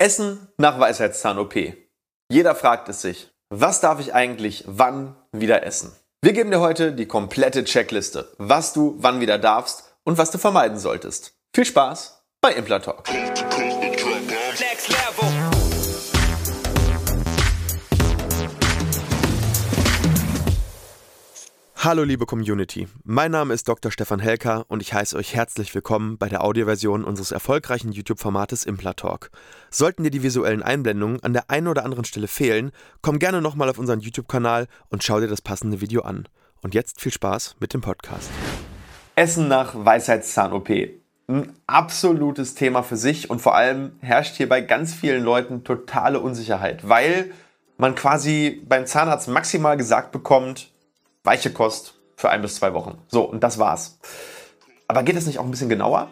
Essen nach Weisheitszahn-OP. Jeder fragt es sich. Was darf ich eigentlich wann wieder essen? Wir geben dir heute die komplette Checkliste, was du wann wieder darfst und was du vermeiden solltest. Viel Spaß bei Implatalk. Next level. Hallo liebe Community, mein Name ist Dr. Stefan Helker und ich heiße euch herzlich willkommen bei der Audioversion unseres erfolgreichen YouTube-Formates Implatalk. Sollten dir die visuellen Einblendungen an der einen oder anderen Stelle fehlen, komm gerne nochmal auf unseren YouTube-Kanal und schau dir das passende Video an. Und jetzt viel Spaß mit dem Podcast. Essen nach Weisheitszahn-OP. Ein absolutes Thema für sich und vor allem herrscht hier bei ganz vielen Leuten totale Unsicherheit, weil man quasi beim Zahnarzt maximal gesagt bekommt, weiche Kost für ein bis zwei Wochen. So, und das war's. Aber geht es nicht auch ein bisschen genauer?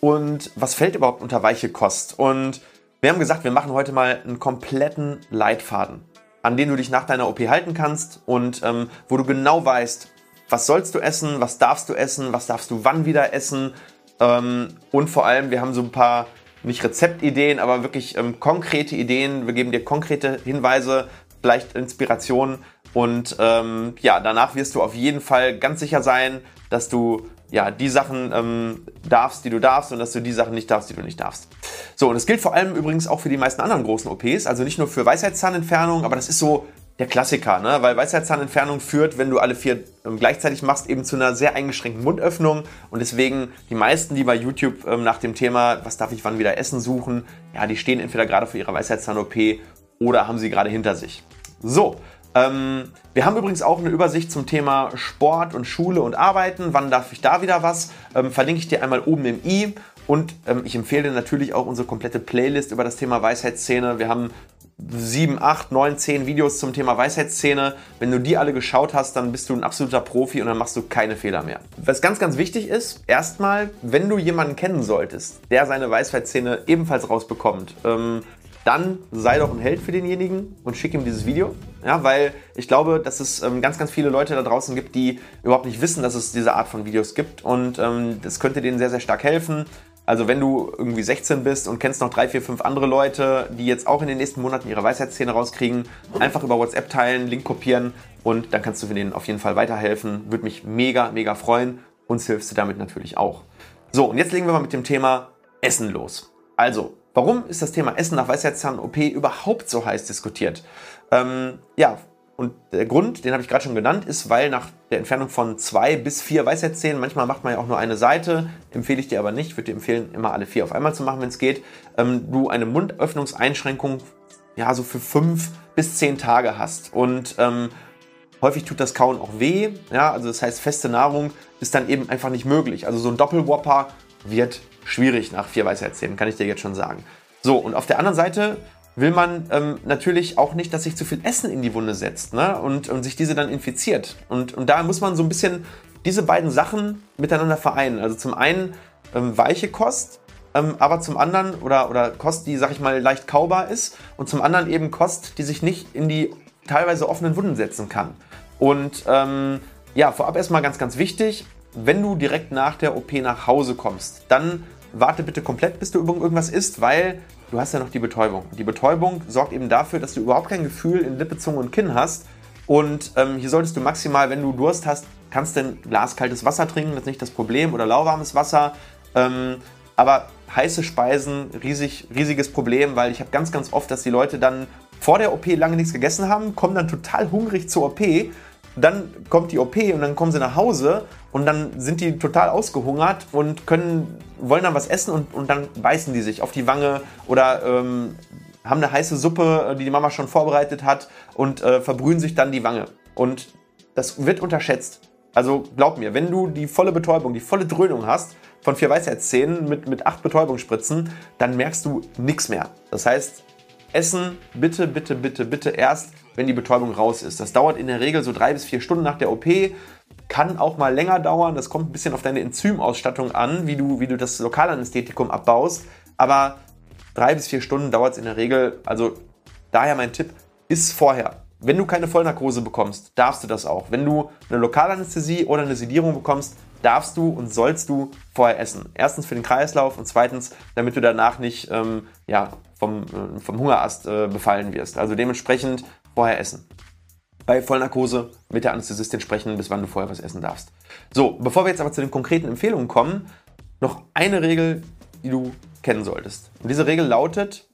Und was fällt überhaupt unter weiche Kost? Und wir haben gesagt, wir machen heute mal einen kompletten Leitfaden, an den du dich nach deiner OP halten kannst und ähm, wo du genau weißt, was sollst du essen, was darfst du essen, was darfst du wann wieder essen. Ähm, und vor allem, wir haben so ein paar, nicht Rezeptideen, aber wirklich ähm, konkrete Ideen. Wir geben dir konkrete Hinweise, vielleicht Inspirationen, und ähm, ja, danach wirst du auf jeden Fall ganz sicher sein, dass du ja die Sachen ähm, darfst, die du darfst und dass du die Sachen nicht darfst, die du nicht darfst. So, und das gilt vor allem übrigens auch für die meisten anderen großen OPs, also nicht nur für Weisheitszahnentfernung, aber das ist so der Klassiker, ne? weil Weisheitszahnentfernung führt, wenn du alle vier ähm, gleichzeitig machst, eben zu einer sehr eingeschränkten Mundöffnung und deswegen die meisten, die bei YouTube ähm, nach dem Thema, was darf ich wann wieder essen, suchen, ja, die stehen entweder gerade vor ihrer Weisheitszahn-OP oder haben sie gerade hinter sich. So, ähm, wir haben übrigens auch eine Übersicht zum Thema Sport und Schule und Arbeiten. Wann darf ich da wieder was? Ähm, verlinke ich dir einmal oben im i. Und ähm, ich empfehle dir natürlich auch unsere komplette Playlist über das Thema Weisheitsszene. Wir haben sieben, acht, neun, zehn Videos zum Thema Weisheitsszene. Wenn du die alle geschaut hast, dann bist du ein absoluter Profi und dann machst du keine Fehler mehr. Was ganz, ganz wichtig ist, erstmal, wenn du jemanden kennen solltest, der seine Weisheitsszene ebenfalls rausbekommt, ähm, dann sei doch ein Held für denjenigen und schick ihm dieses Video. Ja, weil ich glaube, dass es ähm, ganz, ganz viele Leute da draußen gibt, die überhaupt nicht wissen, dass es diese Art von Videos gibt. Und ähm, das könnte denen sehr, sehr stark helfen. Also wenn du irgendwie 16 bist und kennst noch drei, vier, fünf andere Leute, die jetzt auch in den nächsten Monaten ihre Weisheitsszene rauskriegen, einfach über WhatsApp teilen, Link kopieren und dann kannst du denen auf jeden Fall weiterhelfen. Würde mich mega, mega freuen. Uns hilfst du damit natürlich auch. So, und jetzt legen wir mal mit dem Thema Essen los. Also, Warum ist das Thema Essen nach Weisheitszahn-OP überhaupt so heiß diskutiert? Ähm, ja, und der Grund, den habe ich gerade schon genannt, ist, weil nach der Entfernung von zwei bis vier Weisheitszähnen, manchmal macht man ja auch nur eine Seite, empfehle ich dir aber nicht, würde dir empfehlen, immer alle vier auf einmal zu machen, wenn es geht, ähm, du eine Mundöffnungseinschränkung ja so für fünf bis zehn Tage hast. Und ähm, häufig tut das Kauen auch weh, ja, also das heißt, feste Nahrung ist dann eben einfach nicht möglich. Also so ein Doppelwhopper wird schwierig nach vier Weisheitszähnen, kann ich dir jetzt schon sagen. So, und auf der anderen Seite will man ähm, natürlich auch nicht, dass sich zu viel Essen in die Wunde setzt ne? und, und sich diese dann infiziert. Und, und da muss man so ein bisschen diese beiden Sachen miteinander vereinen. Also zum einen ähm, weiche Kost, ähm, aber zum anderen, oder, oder Kost, die, sag ich mal, leicht kaubar ist, und zum anderen eben Kost, die sich nicht in die teilweise offenen Wunden setzen kann. Und ähm, ja, vorab erstmal ganz, ganz wichtig, wenn du direkt nach der OP nach Hause kommst, dann warte bitte komplett, bis du irgendwas isst, weil du hast ja noch die Betäubung. Die Betäubung sorgt eben dafür, dass du überhaupt kein Gefühl in Lippe, Zunge und Kinn hast. Und ähm, hier solltest du maximal, wenn du Durst hast, kannst du ein Glas kaltes Wasser trinken, das ist nicht das Problem, oder lauwarmes Wasser. Ähm, aber heiße Speisen, riesig, riesiges Problem, weil ich habe ganz, ganz oft, dass die Leute dann vor der OP lange nichts gegessen haben, kommen dann total hungrig zur OP dann kommt die OP und dann kommen sie nach Hause und dann sind die total ausgehungert und können, wollen dann was essen und, und dann beißen die sich auf die Wange oder ähm, haben eine heiße Suppe, die die Mama schon vorbereitet hat und äh, verbrühen sich dann die Wange. Und das wird unterschätzt. Also glaub mir, wenn du die volle Betäubung, die volle Dröhnung hast von vier Weisheitszähnen mit, mit acht Betäubungsspritzen, dann merkst du nichts mehr. Das heißt, Essen bitte, bitte, bitte, bitte erst, wenn die Betäubung raus ist. Das dauert in der Regel so drei bis vier Stunden nach der OP. Kann auch mal länger dauern. Das kommt ein bisschen auf deine Enzymausstattung an, wie du, wie du das Lokalanästhetikum abbaust. Aber drei bis vier Stunden dauert es in der Regel. Also daher mein Tipp, ist vorher. Wenn du keine Vollnarkose bekommst, darfst du das auch. Wenn du eine Lokalanästhesie oder eine Sedierung bekommst, darfst du und sollst du vorher essen. Erstens für den Kreislauf und zweitens, damit du danach nicht ähm, ja, vom, vom Hungerast äh, befallen wirst. Also dementsprechend vorher essen. Bei Vollnarkose mit der Anästhesistin sprechen, bis wann du vorher was essen darfst. So, bevor wir jetzt aber zu den konkreten Empfehlungen kommen, noch eine Regel, die du kennen solltest. Und diese Regel lautet,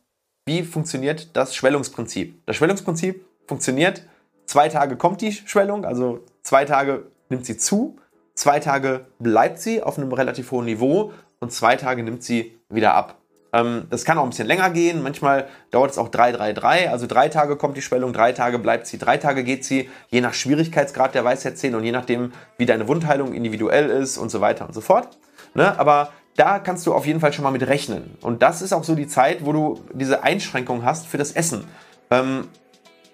wie funktioniert das Schwellungsprinzip? Das Schwellungsprinzip funktioniert, zwei Tage kommt die Schwellung, also zwei Tage nimmt sie zu, zwei Tage bleibt sie auf einem relativ hohen Niveau und zwei Tage nimmt sie wieder ab. Ähm, das kann auch ein bisschen länger gehen. Manchmal dauert es auch 3, 3, 3. Also drei Tage kommt die Schwellung, drei Tage bleibt sie, drei Tage geht sie, je nach Schwierigkeitsgrad der Weisheitszähne und je nachdem, wie deine Wundheilung individuell ist und so weiter und so fort. Ne? Aber da kannst du auf jeden Fall schon mal mit rechnen. Und das ist auch so die Zeit, wo du diese Einschränkung hast für das Essen. Ähm,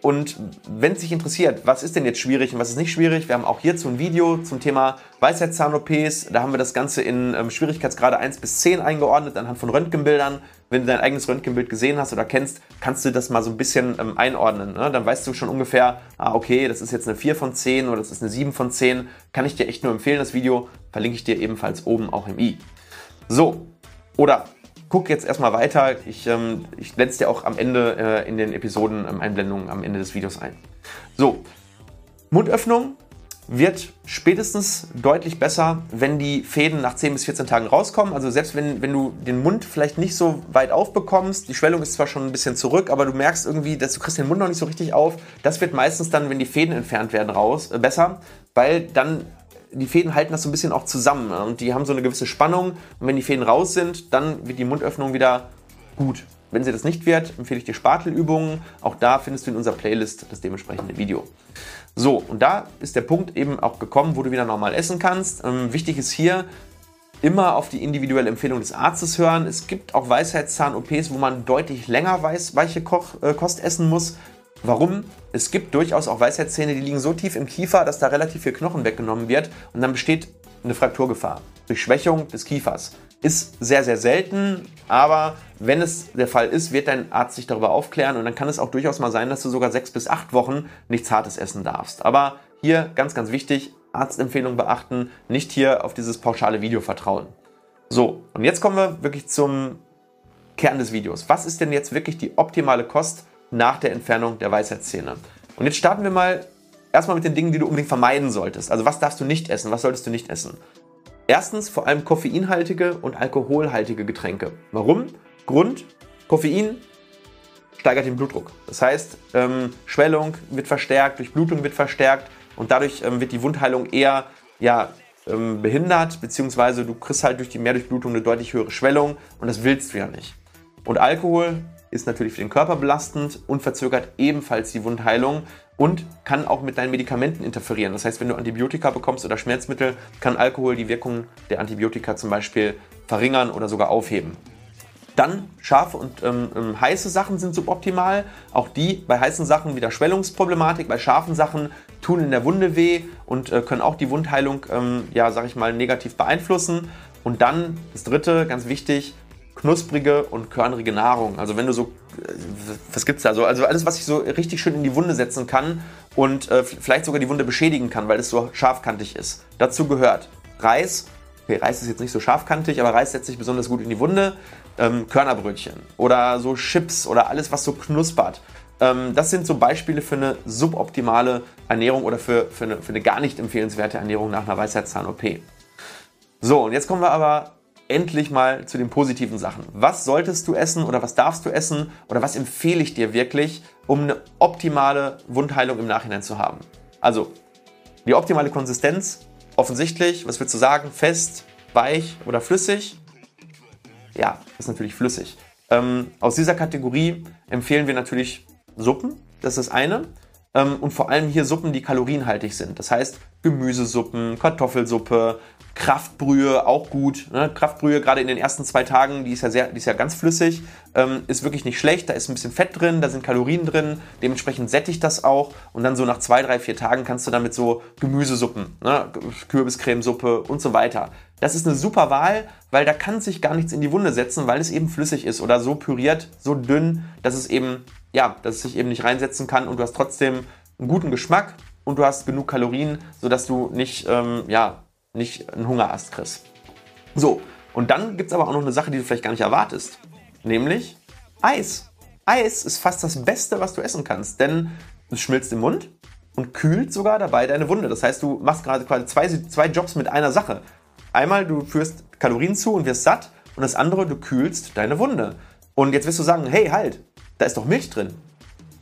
und wenn es dich interessiert, was ist denn jetzt schwierig und was ist nicht schwierig, wir haben auch hierzu ein Video zum Thema Weisheitszahn-OPs. Da haben wir das Ganze in ähm, Schwierigkeitsgrade 1 bis 10 eingeordnet, anhand von Röntgenbildern. Wenn du dein eigenes Röntgenbild gesehen hast oder kennst, kannst du das mal so ein bisschen ähm, einordnen. Ne? Dann weißt du schon ungefähr, ah, okay, das ist jetzt eine 4 von 10 oder das ist eine 7 von 10. Kann ich dir echt nur empfehlen, das Video verlinke ich dir ebenfalls oben auch im i. So, oder guck jetzt erstmal weiter. Ich, ähm, ich blende es dir auch am Ende äh, in den Episoden-Einblendungen ähm, am Ende des Videos ein. So, Mundöffnung wird spätestens deutlich besser, wenn die Fäden nach 10 bis 14 Tagen rauskommen. Also selbst wenn, wenn du den Mund vielleicht nicht so weit aufbekommst, die Schwellung ist zwar schon ein bisschen zurück, aber du merkst irgendwie, dass du kriegst den Mund noch nicht so richtig auf. Das wird meistens dann, wenn die Fäden entfernt werden, raus äh, besser, weil dann die Fäden halten das so ein bisschen auch zusammen und die haben so eine gewisse Spannung. Und wenn die Fäden raus sind, dann wird die Mundöffnung wieder gut. Wenn sie das nicht wird, empfehle ich dir Spatelübungen. Auch da findest du in unserer Playlist das dementsprechende Video. So, und da ist der Punkt eben auch gekommen, wo du wieder normal essen kannst. Ähm, wichtig ist hier, immer auf die individuelle Empfehlung des Arztes hören. Es gibt auch Weisheitszahn-OPs, wo man deutlich länger weiß, weiche Koch, äh, Kost essen muss. Warum? Es gibt durchaus auch Weisheitszähne, die liegen so tief im Kiefer, dass da relativ viel Knochen weggenommen wird und dann besteht eine Frakturgefahr durch Schwächung des Kiefers. Ist sehr, sehr selten, aber wenn es der Fall ist, wird dein Arzt sich darüber aufklären und dann kann es auch durchaus mal sein, dass du sogar sechs bis acht Wochen nichts Hartes essen darfst. Aber hier ganz, ganz wichtig, Arztempfehlung beachten, nicht hier auf dieses pauschale Video vertrauen. So, und jetzt kommen wir wirklich zum Kern des Videos. Was ist denn jetzt wirklich die optimale Kost nach der Entfernung der Weisheitszähne. Und jetzt starten wir mal erstmal mit den Dingen, die du unbedingt vermeiden solltest. Also was darfst du nicht essen, was solltest du nicht essen? Erstens vor allem koffeinhaltige und alkoholhaltige Getränke. Warum? Grund, Koffein steigert den Blutdruck. Das heißt, ähm, Schwellung wird verstärkt, Durchblutung wird verstärkt und dadurch ähm, wird die Wundheilung eher ja, ähm, behindert, beziehungsweise du kriegst halt durch die Mehrdurchblutung eine deutlich höhere Schwellung und das willst du ja nicht. Und Alkohol ist natürlich für den Körper belastend und verzögert ebenfalls die Wundheilung und kann auch mit deinen Medikamenten interferieren. Das heißt, wenn du Antibiotika bekommst oder Schmerzmittel, kann Alkohol die Wirkung der Antibiotika zum Beispiel verringern oder sogar aufheben. Dann scharfe und ähm, ähm, heiße Sachen sind suboptimal. Auch die bei heißen Sachen wieder Schwellungsproblematik. Bei scharfen Sachen tun in der Wunde weh und äh, können auch die Wundheilung, ähm, ja, sag ich mal, negativ beeinflussen. Und dann das dritte, ganz wichtig, knusprige und körnrige Nahrung. Also wenn du so, was gibt's da so? Also alles, was ich so richtig schön in die Wunde setzen kann und äh, vielleicht sogar die Wunde beschädigen kann, weil es so scharfkantig ist. Dazu gehört Reis. Okay, Reis ist jetzt nicht so scharfkantig, aber Reis setzt sich besonders gut in die Wunde. Ähm, Körnerbrötchen oder so Chips oder alles, was so knuspert. Ähm, das sind so Beispiele für eine suboptimale Ernährung oder für, für, eine, für eine gar nicht empfehlenswerte Ernährung nach einer Weisheitszahn-OP. So, und jetzt kommen wir aber endlich mal zu den positiven Sachen. Was solltest du essen oder was darfst du essen oder was empfehle ich dir wirklich, um eine optimale Wundheilung im Nachhinein zu haben? Also, die optimale Konsistenz, offensichtlich, was würdest du sagen? Fest, weich oder flüssig? Ja, ist natürlich flüssig. Ähm, aus dieser Kategorie empfehlen wir natürlich Suppen, das ist das eine. Ähm, und vor allem hier Suppen, die kalorienhaltig sind. Das heißt Gemüsesuppen, Kartoffelsuppe, Kraftbrühe auch gut. Ne? Kraftbrühe gerade in den ersten zwei Tagen, die ist ja sehr, die ist ja ganz flüssig, ähm, ist wirklich nicht schlecht. Da ist ein bisschen Fett drin, da sind Kalorien drin, dementsprechend sättigt das auch. Und dann so nach zwei, drei, vier Tagen kannst du damit so Gemüsesuppen, ne? Kürbiscremesuppe und so weiter. Das ist eine super Wahl, weil da kann sich gar nichts in die Wunde setzen, weil es eben flüssig ist oder so püriert, so dünn, dass es eben, ja, dass es sich eben nicht reinsetzen kann und du hast trotzdem einen guten Geschmack und du hast genug Kalorien, sodass du nicht, ähm, ja, nicht einen Hungerast kriegst. So, und dann gibt es aber auch noch eine Sache, die du vielleicht gar nicht erwartest. Nämlich Eis. Eis ist fast das Beste, was du essen kannst, denn es schmilzt im Mund und kühlt sogar dabei deine Wunde. Das heißt, du machst gerade quasi zwei, zwei Jobs mit einer Sache. Einmal, du führst Kalorien zu und wirst satt und das andere, du kühlst deine Wunde. Und jetzt wirst du sagen, hey, halt, da ist doch Milch drin.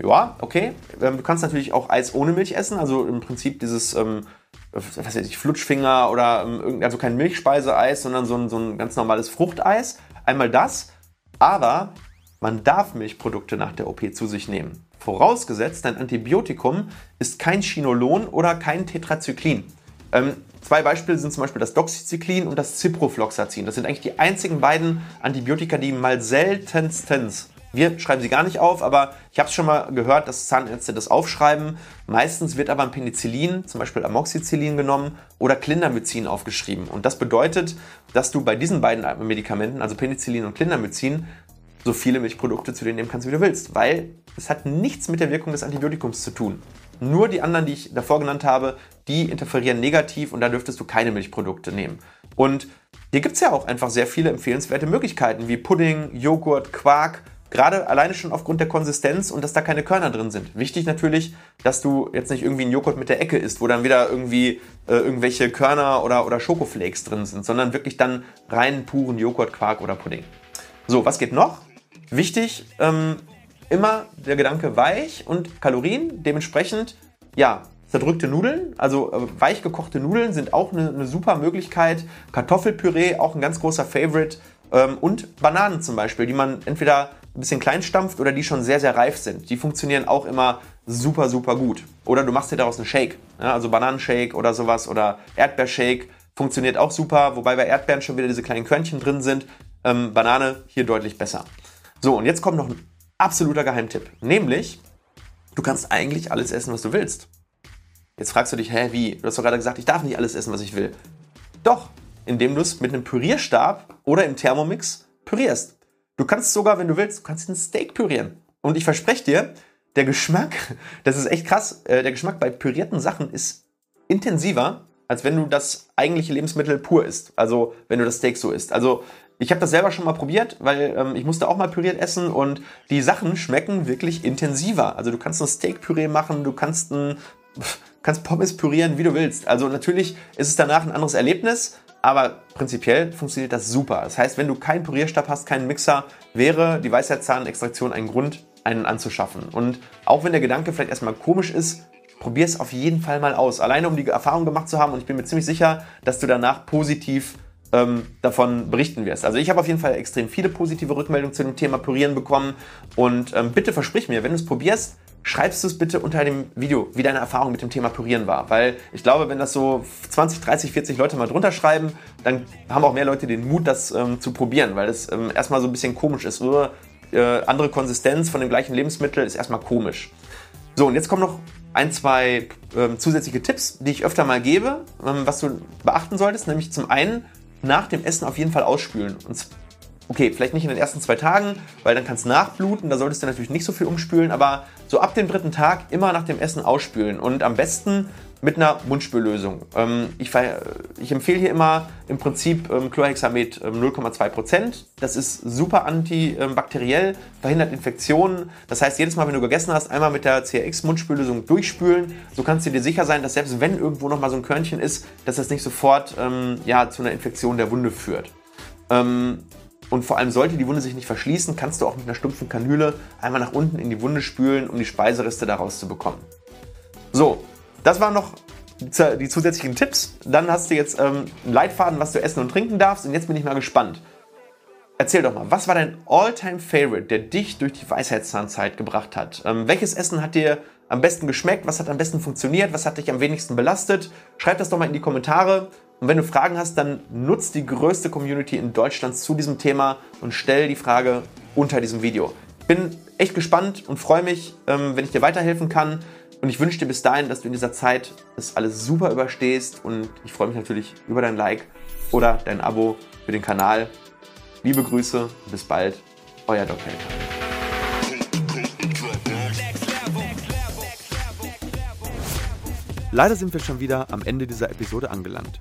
Ja, okay. Ähm, du kannst natürlich auch Eis ohne Milch essen, also im Prinzip dieses, ähm, was weiß ich, Flutschfinger oder ähm, also kein Milchspeiseeis, sondern so ein, so ein ganz normales Fruchteis. Einmal das, aber man darf Milchprodukte nach der OP zu sich nehmen. Vorausgesetzt, dein Antibiotikum ist kein Chinolon oder kein Tetrazyklin. Ähm, zwei Beispiele sind zum Beispiel das Doxycyclin und das Ciprofloxacin. Das sind eigentlich die einzigen beiden Antibiotika, die mal seltenstens wir schreiben sie gar nicht auf, aber ich habe es schon mal gehört, dass Zahnärzte das aufschreiben. Meistens wird aber ein Penicillin, zum Beispiel Amoxicillin genommen oder Clindamycin aufgeschrieben. Und das bedeutet, dass du bei diesen beiden Medikamenten, also Penicillin und Clindamycin, so viele Milchprodukte zu dir nehmen kannst, wie du willst, weil es hat nichts mit der Wirkung des Antibiotikums zu tun. Nur die anderen, die ich davor genannt habe, die interferieren negativ und da dürftest du keine Milchprodukte nehmen. Und hier gibt es ja auch einfach sehr viele empfehlenswerte Möglichkeiten wie Pudding, Joghurt, Quark. Gerade alleine schon aufgrund der Konsistenz und dass da keine Körner drin sind. Wichtig natürlich, dass du jetzt nicht irgendwie einen Joghurt mit der Ecke isst, wo dann wieder irgendwie äh, irgendwelche Körner oder, oder Schokoflakes drin sind, sondern wirklich dann rein puren Joghurt, Quark oder Pudding. So, was geht noch? Wichtig, ähm, immer der Gedanke weich und Kalorien. Dementsprechend, ja, zerdrückte Nudeln, also äh, weich gekochte Nudeln sind auch eine, eine, super Möglichkeit. Kartoffelpüree, auch ein ganz großer Favorite. Ähm, und Bananen zum Beispiel, die man entweder ein bisschen klein stampft oder die schon sehr, sehr reif sind. Die funktionieren auch immer super, super gut. Oder du machst dir daraus einen Shake, ja, also Bananenshake oder sowas oder Erdbeershake funktioniert auch super, wobei bei Erdbeeren schon wieder diese kleinen Körnchen drin sind. Ähm, Banane hier deutlich besser. So, und jetzt kommt noch ein absoluter Geheimtipp. Nämlich, du kannst eigentlich alles essen, was du willst. Jetzt fragst du dich, hä, wie? Du hast doch gerade gesagt, ich darf nicht alles essen, was ich will. Doch, indem du es mit einem Pürierstab oder im Thermomix pürierst. Du kannst sogar, wenn du willst, du kannst ein Steak pürieren. Und ich verspreche dir, der Geschmack, das ist echt krass, äh, der Geschmack bei pürierten Sachen ist intensiver, als wenn du das eigentliche Lebensmittel pur isst. Also wenn du das Steak so isst. Also ich habe das selber schon mal probiert, weil ähm, ich musste auch mal püriert essen und die Sachen schmecken wirklich intensiver. Also du kannst ein Steak-Püree machen, du kannst ein, kannst Pommes pürieren, wie du willst. Also natürlich ist es danach ein anderes Erlebnis, aber prinzipiell funktioniert das super. Das heißt, wenn du keinen Pürierstab hast, keinen Mixer, wäre die Weisheitszahnextraktion ein Grund, einen anzuschaffen. Und auch wenn der Gedanke vielleicht erstmal komisch ist, probier es auf jeden Fall mal aus. Alleine um die Erfahrung gemacht zu haben und ich bin mir ziemlich sicher, dass du danach positiv ähm, davon berichten wirst. Also ich habe auf jeden Fall extrem viele positive Rückmeldungen zu dem Thema Pürieren bekommen und ähm, bitte versprich mir, wenn du es probierst, schreibst du es bitte unter dem Video, wie deine Erfahrung mit dem Thema Pürieren war. Weil ich glaube, wenn das so 20, 30, 40 Leute mal drunter schreiben, dann haben auch mehr Leute den Mut, das ähm, zu probieren, weil das ähm, erstmal so ein bisschen komisch ist. Nur äh, andere Konsistenz von dem gleichen Lebensmittel ist erstmal komisch. So, und jetzt kommen noch ein, zwei ähm, zusätzliche Tipps, die ich öfter mal gebe, ähm, was du beachten solltest. Nämlich zum einen nach dem Essen auf jeden Fall ausspülen. Und okay, vielleicht nicht in den ersten zwei Tagen, weil dann kann es nachbluten, da solltest du natürlich nicht so viel umspülen, aber so ab dem dritten Tag immer nach dem Essen ausspülen und am besten mit einer Mundspüllösung. Ähm, ich, ich, empfehle hier immer im Prinzip ähm, Chlorhexamet ähm, 0,2%. Das ist super antibakteriell, verhindert Infektionen. Das heißt, jedes Mal, wenn du gegessen hast, einmal mit der CRX-Mundspüllösung durchspülen. So kannst du dir sicher sein, dass selbst wenn irgendwo noch mal so ein Körnchen ist, dass das nicht sofort ähm, ja, zu einer Infektion der Wunde führt. Und vor allem sollte die Wunde sich nicht verschließen, kannst du auch mit einer stumpfen Kanüle einmal nach unten in die Wunde spülen, um die Speisereste daraus zu bekommen. So, das waren noch die zusätzlichen Tipps. Dann hast du jetzt ähm, einen Leitfaden, was du essen und trinken darfst. Und jetzt bin ich mal gespannt. Erzähl doch mal, was war dein All-Time-Favorite, der dich durch die Weisheitszahnzeit gebracht hat? Ähm, welches Essen hat dir am besten geschmeckt? Was hat am besten funktioniert? Was hat dich am wenigsten belastet? Schreib das doch mal in die Kommentare. Und wenn du Fragen hast, dann nutz die größte Community in Deutschland zu diesem Thema und stell die Frage unter diesem Video. Bin echt gespannt und freue mich, ähm, wenn ich dir weiterhelfen kann. Und ich wünsche dir bis dahin, dass du in dieser Zeit das alles super überstehst. Und ich freue mich natürlich über dein Like oder dein Abo für den Kanal. Liebe Grüße, bis bald, euer Dr. Helfer. Leider sind wir schon wieder am Ende dieser Episode angelangt.